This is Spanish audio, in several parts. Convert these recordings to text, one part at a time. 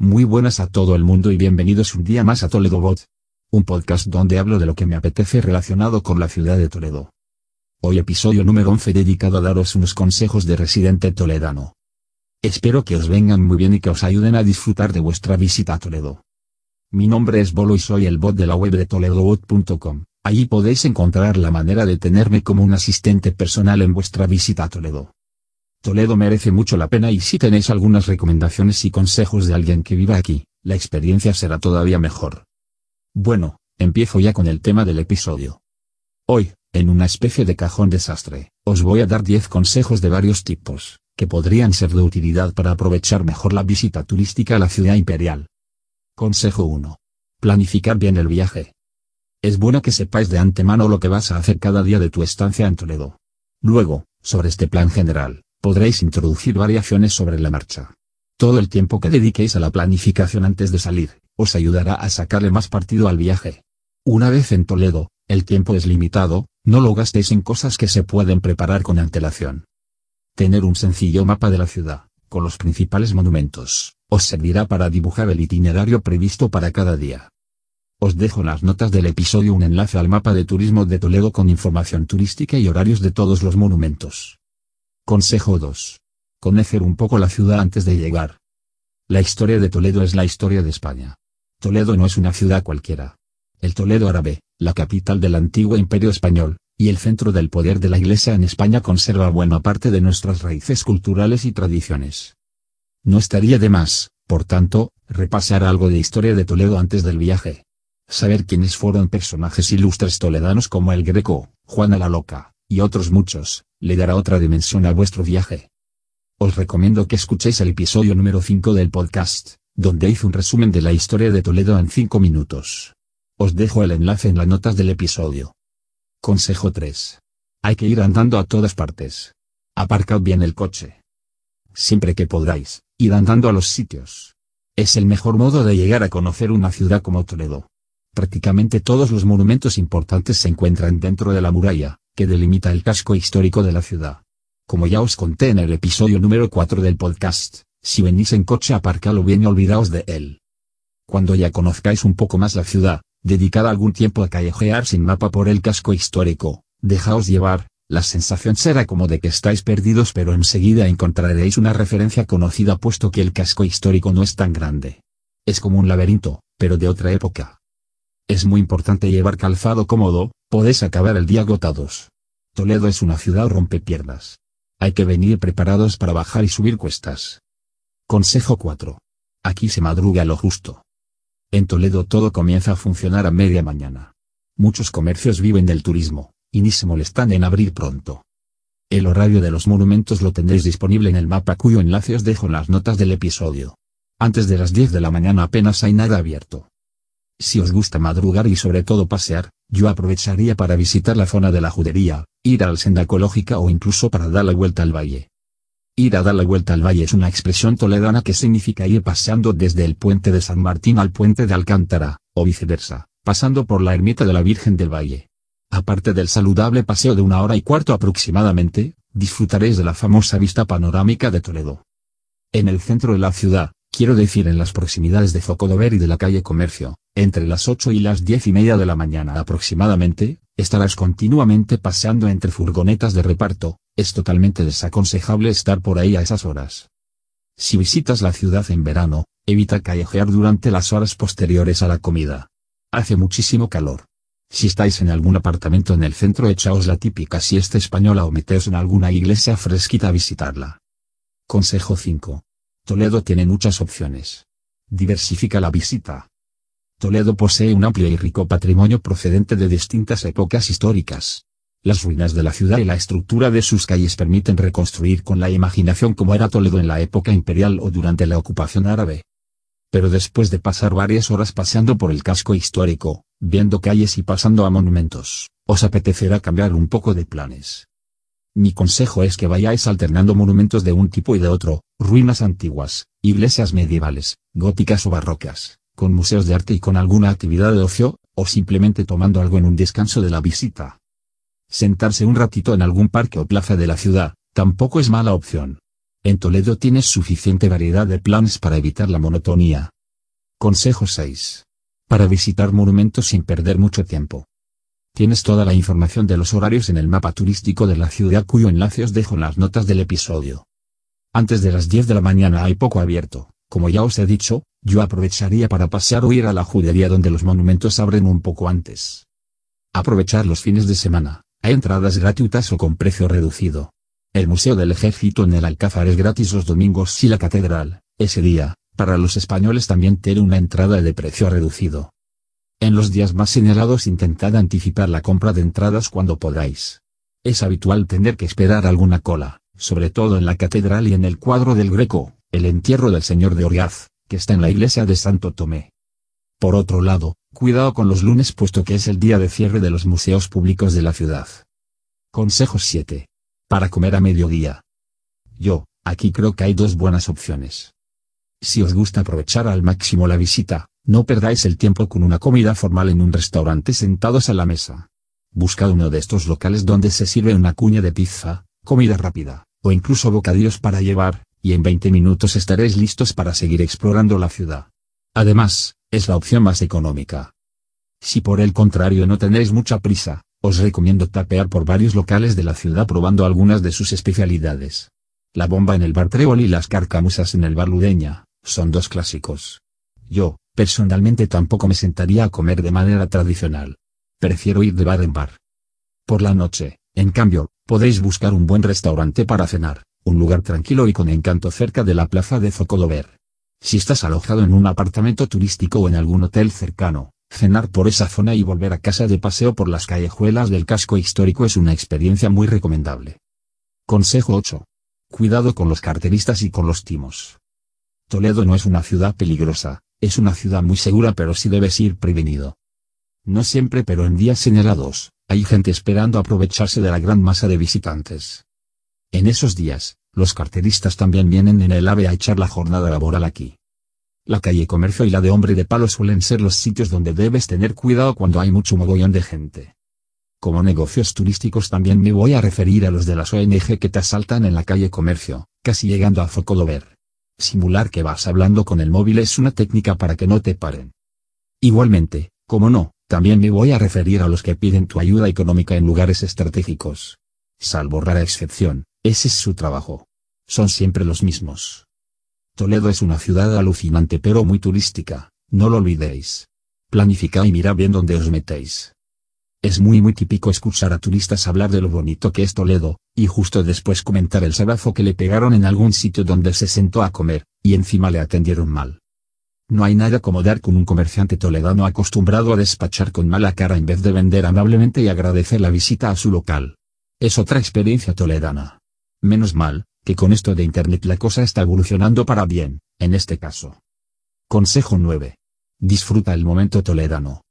Muy buenas a todo el mundo y bienvenidos un día más a Toledo Bot. Un podcast donde hablo de lo que me apetece relacionado con la ciudad de Toledo. Hoy episodio número 11 dedicado a daros unos consejos de residente toledano. Espero que os vengan muy bien y que os ayuden a disfrutar de vuestra visita a Toledo. Mi nombre es Bolo y soy el bot de la web de toledobot.com. Allí podéis encontrar la manera de tenerme como un asistente personal en vuestra visita a Toledo. Toledo merece mucho la pena y si tenéis algunas recomendaciones y consejos de alguien que viva aquí, la experiencia será todavía mejor. Bueno, empiezo ya con el tema del episodio. Hoy, en una especie de cajón desastre, os voy a dar 10 consejos de varios tipos, que podrían ser de utilidad para aprovechar mejor la visita turística a la ciudad imperial. Consejo 1. Planificar bien el viaje. Es bueno que sepáis de antemano lo que vas a hacer cada día de tu estancia en Toledo. Luego, sobre este plan general, podréis introducir variaciones sobre la marcha. Todo el tiempo que dediquéis a la planificación antes de salir, os ayudará a sacarle más partido al viaje. Una vez en Toledo, el tiempo es limitado, no lo gastéis en cosas que se pueden preparar con antelación. Tener un sencillo mapa de la ciudad, con los principales monumentos, os servirá para dibujar el itinerario previsto para cada día. Os dejo en las notas del episodio un enlace al mapa de turismo de Toledo con información turística y horarios de todos los monumentos. Consejo 2. Conocer un poco la ciudad antes de llegar. La historia de Toledo es la historia de España. Toledo no es una ciudad cualquiera. El Toledo árabe, la capital del antiguo imperio español, y el centro del poder de la Iglesia en España conserva buena parte de nuestras raíces culturales y tradiciones. No estaría de más, por tanto, repasar algo de historia de Toledo antes del viaje. Saber quiénes fueron personajes ilustres toledanos como el Greco, Juana la Loca, y otros muchos, le dará otra dimensión a vuestro viaje. Os recomiendo que escuchéis el episodio número 5 del podcast, donde hice un resumen de la historia de Toledo en 5 minutos. Os dejo el enlace en las notas del episodio. Consejo 3. Hay que ir andando a todas partes. Aparcad bien el coche. Siempre que podáis, ir andando a los sitios. Es el mejor modo de llegar a conocer una ciudad como Toledo. Prácticamente todos los monumentos importantes se encuentran dentro de la muralla, que delimita el casco histórico de la ciudad. Como ya os conté en el episodio número 4 del podcast, si venís en coche aparcalo bien y olvidaos de él. Cuando ya conozcáis un poco más la ciudad, dedicad algún tiempo a callejear sin mapa por el casco histórico, dejaos llevar, la sensación será como de que estáis perdidos pero enseguida encontraréis una referencia conocida puesto que el casco histórico no es tan grande. Es como un laberinto, pero de otra época. Es muy importante llevar calzado cómodo, podéis acabar el día agotados. Toledo es una ciudad rompepiernas. Hay que venir preparados para bajar y subir cuestas. Consejo 4. Aquí se madruga lo justo. En Toledo todo comienza a funcionar a media mañana. Muchos comercios viven del turismo, y ni se molestan en abrir pronto. El horario de los monumentos lo tendréis disponible en el mapa cuyo enlace os dejo en las notas del episodio. Antes de las 10 de la mañana apenas hay nada abierto. Si os gusta madrugar y sobre todo pasear, yo aprovecharía para visitar la zona de la judería, ir a la senda ecológica o incluso para dar la vuelta al valle. Ir a dar la vuelta al valle es una expresión toledana que significa ir paseando desde el puente de San Martín al puente de Alcántara, o viceversa, pasando por la ermita de la Virgen del Valle. Aparte del saludable paseo de una hora y cuarto aproximadamente, disfrutaréis de la famosa vista panorámica de Toledo. En el centro de la ciudad, quiero decir en las proximidades de Zocodover y de la calle Comercio, entre las 8 y las 10 y media de la mañana aproximadamente, estarás continuamente paseando entre furgonetas de reparto, es totalmente desaconsejable estar por ahí a esas horas. Si visitas la ciudad en verano, evita callejear durante las horas posteriores a la comida. Hace muchísimo calor. Si estáis en algún apartamento en el centro echaos la típica siesta española o meteos en alguna iglesia fresquita a visitarla. Consejo 5. Toledo tiene muchas opciones. Diversifica la visita. Toledo posee un amplio y rico patrimonio procedente de distintas épocas históricas. Las ruinas de la ciudad y la estructura de sus calles permiten reconstruir con la imaginación cómo era Toledo en la época imperial o durante la ocupación árabe. Pero después de pasar varias horas paseando por el casco histórico, viendo calles y pasando a monumentos, os apetecerá cambiar un poco de planes. Mi consejo es que vayáis alternando monumentos de un tipo y de otro, ruinas antiguas, iglesias medievales, góticas o barrocas, con museos de arte y con alguna actividad de ocio, o simplemente tomando algo en un descanso de la visita. Sentarse un ratito en algún parque o plaza de la ciudad, tampoco es mala opción. En Toledo tienes suficiente variedad de planes para evitar la monotonía. Consejo 6. Para visitar monumentos sin perder mucho tiempo. Tienes toda la información de los horarios en el mapa turístico de la ciudad cuyo enlace os dejo en las notas del episodio. Antes de las 10 de la mañana hay poco abierto, como ya os he dicho, yo aprovecharía para pasear o ir a la judería donde los monumentos abren un poco antes. Aprovechar los fines de semana, hay entradas gratuitas o con precio reducido. El Museo del Ejército en el Alcázar es gratis los domingos y la catedral, ese día, para los españoles también tiene una entrada de precio reducido. En los días más señalados intentad anticipar la compra de entradas cuando podáis. Es habitual tener que esperar alguna cola, sobre todo en la catedral y en el cuadro del Greco, el entierro del Señor de Oriaz, que está en la iglesia de Santo Tomé. Por otro lado, cuidado con los lunes puesto que es el día de cierre de los museos públicos de la ciudad. Consejo 7. Para comer a mediodía. Yo, aquí creo que hay dos buenas opciones. Si os gusta aprovechar al máximo la visita, no perdáis el tiempo con una comida formal en un restaurante sentados a la mesa. Buscad uno de estos locales donde se sirve una cuña de pizza, comida rápida, o incluso bocadillos para llevar, y en 20 minutos estaréis listos para seguir explorando la ciudad. Además, es la opción más económica. Si por el contrario no tenéis mucha prisa, os recomiendo tapear por varios locales de la ciudad probando algunas de sus especialidades. La bomba en el bar Trébol y las carcamusas en el bar Ludeña, son dos clásicos. Yo, Personalmente tampoco me sentaría a comer de manera tradicional. Prefiero ir de bar en bar. Por la noche, en cambio, podéis buscar un buen restaurante para cenar, un lugar tranquilo y con encanto cerca de la plaza de Zocodover. Si estás alojado en un apartamento turístico o en algún hotel cercano, cenar por esa zona y volver a casa de paseo por las callejuelas del casco histórico es una experiencia muy recomendable. Consejo 8. Cuidado con los carteristas y con los timos. Toledo no es una ciudad peligrosa, es una ciudad muy segura pero sí debes ir prevenido. No siempre pero en días señalados, hay gente esperando aprovecharse de la gran masa de visitantes. En esos días, los carteristas también vienen en el AVE a echar la jornada laboral aquí. La calle Comercio y la de Hombre de Palo suelen ser los sitios donde debes tener cuidado cuando hay mucho mogollón de gente. Como negocios turísticos también me voy a referir a los de las ONG que te asaltan en la calle Comercio, casi llegando a Focodover. Simular que vas hablando con el móvil es una técnica para que no te paren. Igualmente, como no, también me voy a referir a los que piden tu ayuda económica en lugares estratégicos. Salvo rara excepción, ese es su trabajo. Son siempre los mismos. Toledo es una ciudad alucinante pero muy turística, no lo olvidéis. Planificad y mirad bien dónde os metéis. Es muy muy típico escuchar a turistas hablar de lo bonito que es Toledo, y justo después comentar el sabazo que le pegaron en algún sitio donde se sentó a comer, y encima le atendieron mal. No hay nada como dar con un comerciante toledano acostumbrado a despachar con mala cara en vez de vender amablemente y agradecer la visita a su local. Es otra experiencia toledana. Menos mal, que con esto de Internet la cosa está evolucionando para bien, en este caso. Consejo 9. Disfruta el momento toledano.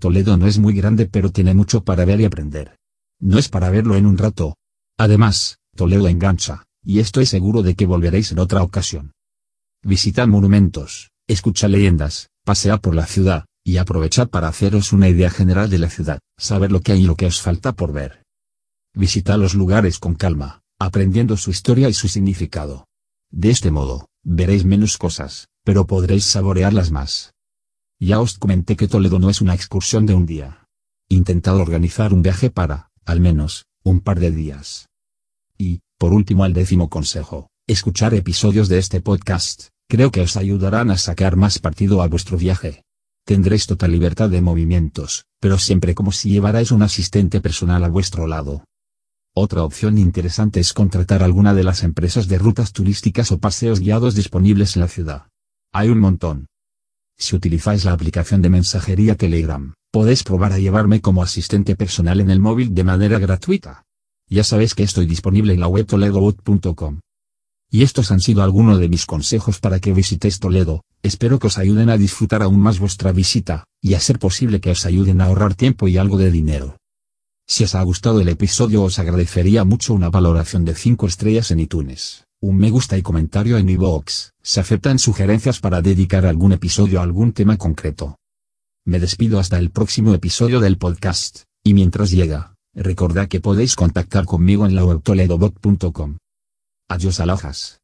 Toledo no es muy grande pero tiene mucho para ver y aprender. No es para verlo en un rato. Además, Toledo engancha, y estoy seguro de que volveréis en otra ocasión. Visitad monumentos, escucha leyendas, pasea por la ciudad, y aprovechad para haceros una idea general de la ciudad, saber lo que hay y lo que os falta por ver. Visitad los lugares con calma, aprendiendo su historia y su significado. De este modo, veréis menos cosas, pero podréis saborearlas más. Ya os comenté que Toledo no es una excursión de un día. Intentad organizar un viaje para, al menos, un par de días. Y, por último, el décimo consejo, escuchar episodios de este podcast, creo que os ayudarán a sacar más partido a vuestro viaje. Tendréis total libertad de movimientos, pero siempre como si llevarais un asistente personal a vuestro lado. Otra opción interesante es contratar alguna de las empresas de rutas turísticas o paseos guiados disponibles en la ciudad. Hay un montón. Si utilizáis la aplicación de mensajería Telegram, podéis probar a llevarme como asistente personal en el móvil de manera gratuita. Ya sabéis que estoy disponible en la web toledobot.com. Y estos han sido algunos de mis consejos para que visitéis Toledo, espero que os ayuden a disfrutar aún más vuestra visita, y a ser posible que os ayuden a ahorrar tiempo y algo de dinero. Si os ha gustado el episodio os agradecería mucho una valoración de 5 estrellas en iTunes un me gusta y comentario en iVoox. Se aceptan sugerencias para dedicar algún episodio a algún tema concreto. Me despido hasta el próximo episodio del podcast, y mientras llega, recordad que podéis contactar conmigo en la web toledobot.com. Adiós alojas.